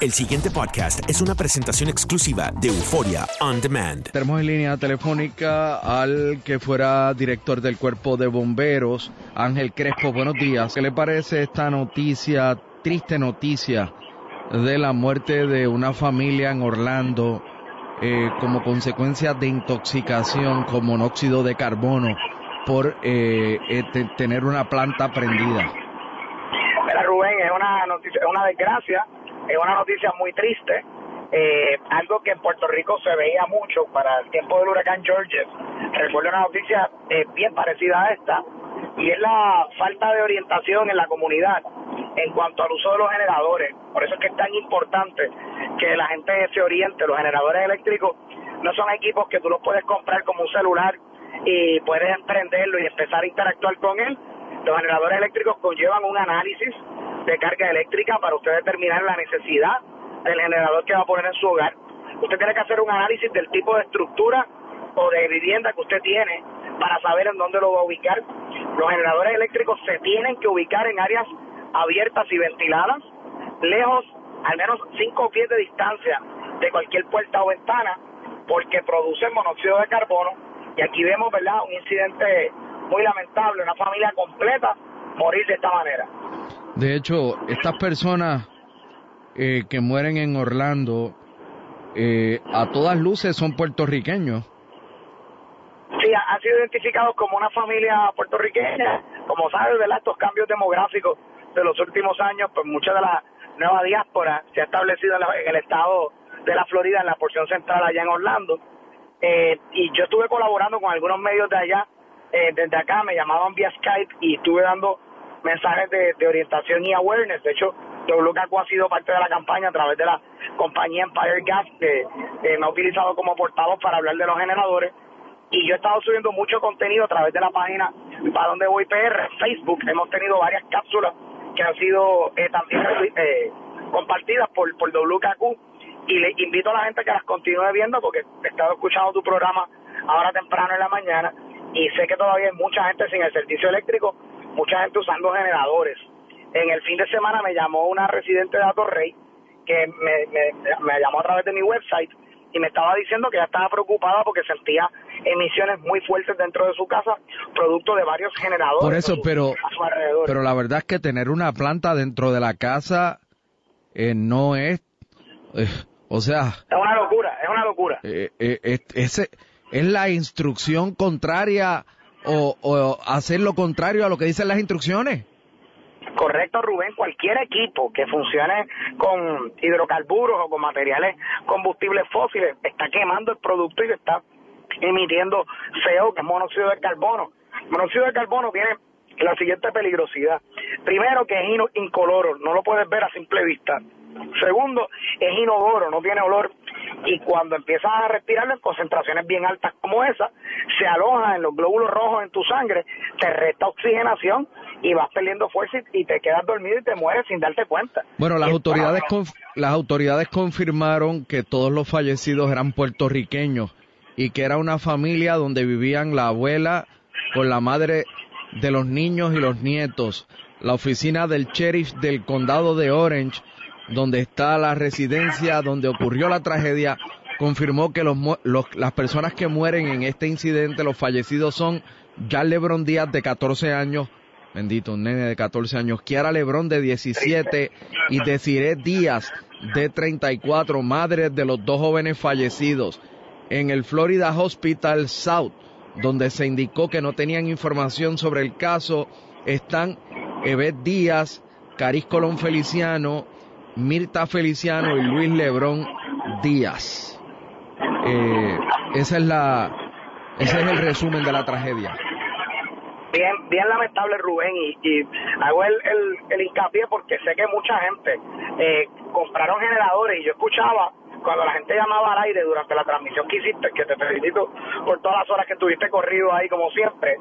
El siguiente podcast es una presentación exclusiva de Euforia On Demand. Tenemos en línea telefónica al que fuera director del cuerpo de bomberos, Ángel Crespo. Buenos días. ¿Qué le parece esta noticia, triste noticia, de la muerte de una familia en Orlando eh, como consecuencia de intoxicación con monóxido de carbono por eh, eh, te- tener una planta prendida? Mira, Rubén, es una noticia, es una desgracia, es una noticia muy triste, eh, algo que en Puerto Rico se veía mucho para el tiempo del huracán Georges. Recuerdo una noticia eh, bien parecida a esta, y es la falta de orientación en la comunidad en cuanto al uso de los generadores. Por eso es que es tan importante que la gente se oriente. Los generadores eléctricos no son equipos que tú los puedes comprar como un celular y puedes emprenderlo y empezar a interactuar con él. Los generadores eléctricos conllevan un análisis de carga eléctrica para usted determinar la necesidad del generador que va a poner en su hogar. Usted tiene que hacer un análisis del tipo de estructura o de vivienda que usted tiene para saber en dónde lo va a ubicar. Los generadores eléctricos se tienen que ubicar en áreas abiertas y ventiladas, lejos, al menos 5 pies de distancia de cualquier puerta o ventana, porque producen monóxido de carbono. Y aquí vemos, ¿verdad?, un incidente muy lamentable, una familia completa morir de esta manera. De hecho, estas personas eh, que mueren en Orlando, eh, a todas luces son puertorriqueños. Sí, ha- han sido identificados como una familia puertorriqueña. Como sabes, ¿verdad? Estos cambios demográficos de los últimos años, pues mucha de la nueva diáspora se ha establecido en, la- en el estado de la Florida, en la porción central allá en Orlando. Eh, y yo estuve colaborando con algunos medios de allá, eh, desde acá, me llamaban vía Skype y estuve dando mensajes de, orientación y awareness. De hecho, WKQ ha sido parte de la campaña a través de la compañía Empire Gas, que eh, me ha utilizado como portavoz para hablar de los generadores y yo he estado subiendo mucho contenido a través de la página para donde voy PR, Facebook. Hemos tenido varias cápsulas que han sido eh, también eh, compartidas por, por WKQ y le invito a la gente que las continúe viendo porque he estado escuchando tu programa ahora temprano en la mañana y sé que todavía hay mucha gente sin el servicio eléctrico, mucha gente usando generadores. En el fin de semana me llamó una residente de Atorrey que me, me, me llamó a través de mi website y me estaba diciendo que ella estaba preocupada porque sentía emisiones muy fuertes dentro de su casa, producto de varios generadores Por eso, a su- pero, pero la verdad es que tener una planta dentro de la casa eh, no es, eh, o sea, Es una locura, es una locura. eh, eh, es la instrucción contraria o, o hacer lo contrario a lo que dicen las instrucciones. Correcto, Rubén. Cualquier equipo que funcione con hidrocarburos o con materiales combustibles fósiles está quemando el producto y está emitiendo CO, que es monóxido de carbono. Monóxido de carbono tiene la siguiente peligrosidad. Primero, que es incoloro, no lo puedes ver a simple vista. Segundo, es inodoro, no tiene olor. Y cuando empiezas a respirarlo en concentraciones bien altas como esa, se aloja en los glóbulos rojos en tu sangre, te resta oxigenación y vas perdiendo fuerza y, y te quedas dormido y te mueres sin darte cuenta. Bueno, las autoridades, las autoridades confirmaron que todos los fallecidos eran puertorriqueños y que era una familia donde vivían la abuela con la madre de los niños y los nietos. La oficina del sheriff del condado de Orange, donde está la residencia donde ocurrió la tragedia, confirmó que las personas que mueren en este incidente, los fallecidos son Jan Lebron Díaz de 14 años, bendito, un nene de 14 años, Kiara Lebron de 17 y Desiree Díaz de 34, madres de los dos jóvenes fallecidos en el Florida Hospital South, donde se indicó que no tenían información sobre el caso, están Evet Díaz, Caris Colón Feliciano, Mirta Feliciano y Luis Lebrón Díaz. Eh, esa es la, ese es el resumen de la tragedia. bien bien lamentable Rubén y, hago el, el, el hincapié porque sé que mucha gente eh, compraron generadores y yo escuchaba cuando la gente llamaba al aire durante la transmisión que hiciste, que te felicito por todas las horas que estuviste corrido ahí como siempre,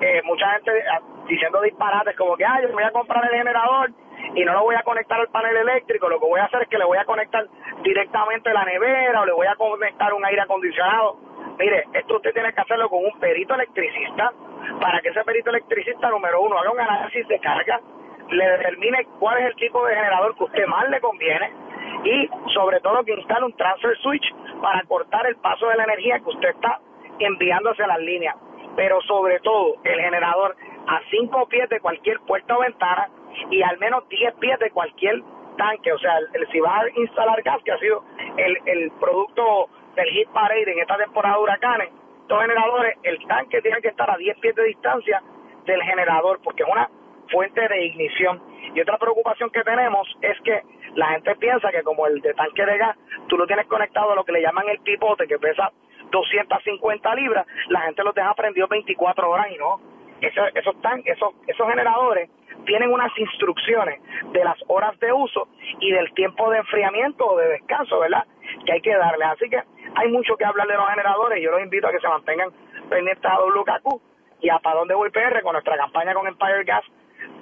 eh, mucha gente ah, diciendo disparates como que, ah, yo me voy a comprar el generador y no lo voy a conectar al panel eléctrico, lo que voy a hacer es que le voy a conectar directamente la nevera o le voy a conectar un aire acondicionado. Mire, esto usted tiene que hacerlo con un perito electricista para que ese perito electricista, número uno, haga un análisis de carga, le determine cuál es el tipo de generador que usted más le conviene y sobre todo que instale un transfer switch para cortar el paso de la energía que usted está enviando hacia las líneas. Pero sobre todo el generador a cinco pies de cualquier puerta o ventana y al menos 10 pies de cualquier tanque. O sea, el, si va a instalar gas, que ha sido el, el producto del hit parade en esta temporada de huracanes, estos generadores, el tanque tiene que estar a 10 pies de distancia del generador porque es una fuente de ignición. Y otra preocupación que tenemos es que la gente piensa que como el de tanque de gas, tú lo tienes conectado a lo que le llaman el pipote, que pesa 250 libras, la gente los deja prendidos 24 horas y no. Eso, esos, tan, esos, esos generadores tienen unas instrucciones de las horas de uso y del tiempo de enfriamiento o de descanso, ¿verdad? Que hay que darles. Así que hay mucho que hablar de los generadores. Yo los invito a que se mantengan pendientes a WKQ y a Para dónde voy PR con nuestra campaña con Empire Gas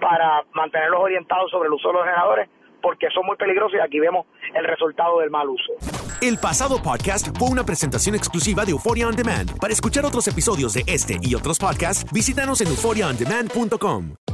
para mantenerlos orientados sobre el uso de los generadores porque son muy peligrosos y aquí vemos el resultado del mal uso. El pasado podcast fue una presentación exclusiva de Euphoria On Demand. Para escuchar otros episodios de este y otros podcasts, visítanos en euphoriaondemand.com.